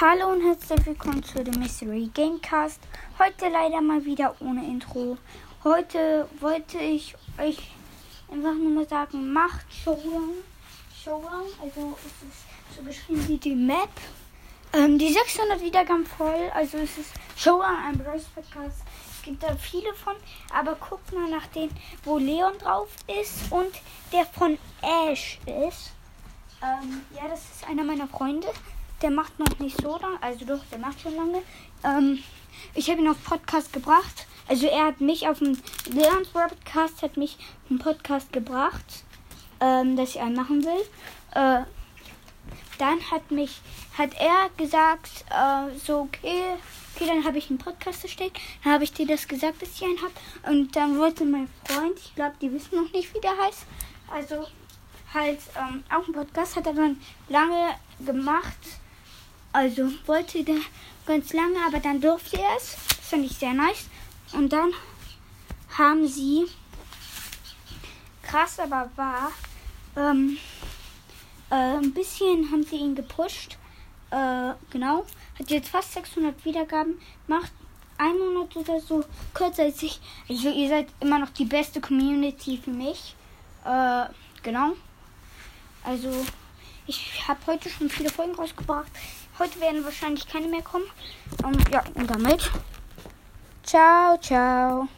Hallo und herzlich willkommen zu dem Mystery Gamecast. Heute leider mal wieder ohne Intro. Heute wollte ich euch einfach nur mal sagen, macht Showdown. Showdown, also es ist so geschrieben wie die Map. Ähm, die 600 Wiedergaben voll, also es ist Showdown, ein Brace Podcast. Es gibt da viele von, aber guckt mal nach denen, wo Leon drauf ist und der von Ash ist. Ähm, ja, das ist einer meiner Freunde. Der macht noch nicht so lange, also doch, der macht schon lange. Ähm, ich habe ihn auf Podcast gebracht. Also er hat mich auf dem Leons Podcast hat mich einen Podcast gebracht, ähm, dass ich einen machen will. Äh, dann hat mich, hat er gesagt, äh, so okay, okay, dann habe ich einen Podcast erstellt. Dann habe ich dir das gesagt, dass ich einen habe. Und dann wollte mein Freund, ich glaube, die wissen noch nicht, wie der heißt. Also halt ähm, auch einen Podcast hat er dann lange gemacht. Also wollte der ganz lange, aber dann durfte er es. Das fand ich sehr nice. Und dann haben sie, krass aber war, ähm, äh, ein bisschen haben sie ihn gepusht. Äh, genau. Hat jetzt fast 600 Wiedergaben. Macht ein Monat oder so kürzer als ich. Also ihr seid immer noch die beste Community für mich. Äh, genau. Also ich habe heute schon viele Folgen rausgebracht. Heute werden wahrscheinlich keine mehr kommen. Um, ja, und damit. Ciao, ciao.